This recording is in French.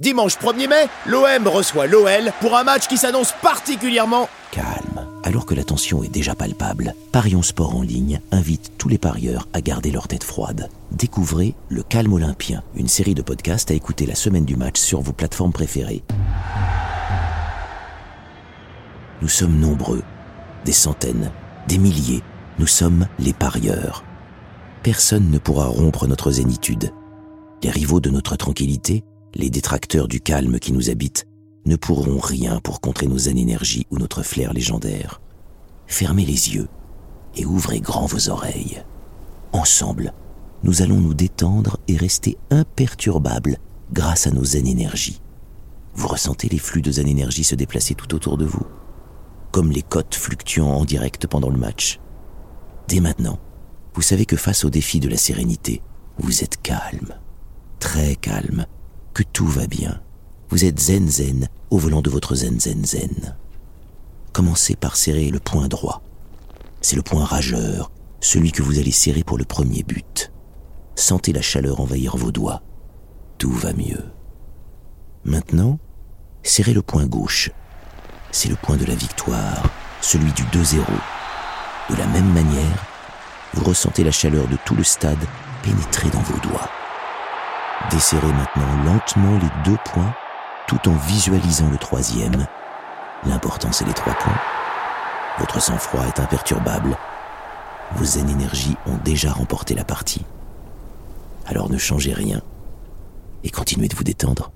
Dimanche 1er mai, l'OM reçoit l'OL pour un match qui s'annonce particulièrement calme. Alors que la tension est déjà palpable, Parions Sport en ligne invite tous les parieurs à garder leur tête froide. Découvrez Le Calme Olympien, une série de podcasts à écouter la semaine du match sur vos plateformes préférées. Nous sommes nombreux, des centaines, des milliers. Nous sommes les parieurs. Personne ne pourra rompre notre zénitude. Les rivaux de notre tranquillité les détracteurs du calme qui nous habite ne pourront rien pour contrer nos énergies ou notre flair légendaire. Fermez les yeux et ouvrez grand vos oreilles. Ensemble, nous allons nous détendre et rester imperturbables grâce à nos zen énergies. Vous ressentez les flux de zen énergie se déplacer tout autour de vous, comme les cotes fluctuant en direct pendant le match. Dès maintenant, vous savez que face au défi de la sérénité, vous êtes calme, très calme, que tout va bien. Vous êtes zen zen au volant de votre zen zen zen. Commencez par serrer le point droit. C'est le point rageur, celui que vous allez serrer pour le premier but. Sentez la chaleur envahir vos doigts. Tout va mieux. Maintenant, serrez le point gauche. C'est le point de la victoire, celui du 2-0. De la même manière, vous ressentez la chaleur de tout le stade pénétrer dans vos doigts. Desserrez maintenant lentement les deux points tout en visualisant le troisième. L'important c'est les trois points. Votre sang-froid est imperturbable. Vos zen énergies ont déjà remporté la partie. Alors ne changez rien et continuez de vous détendre.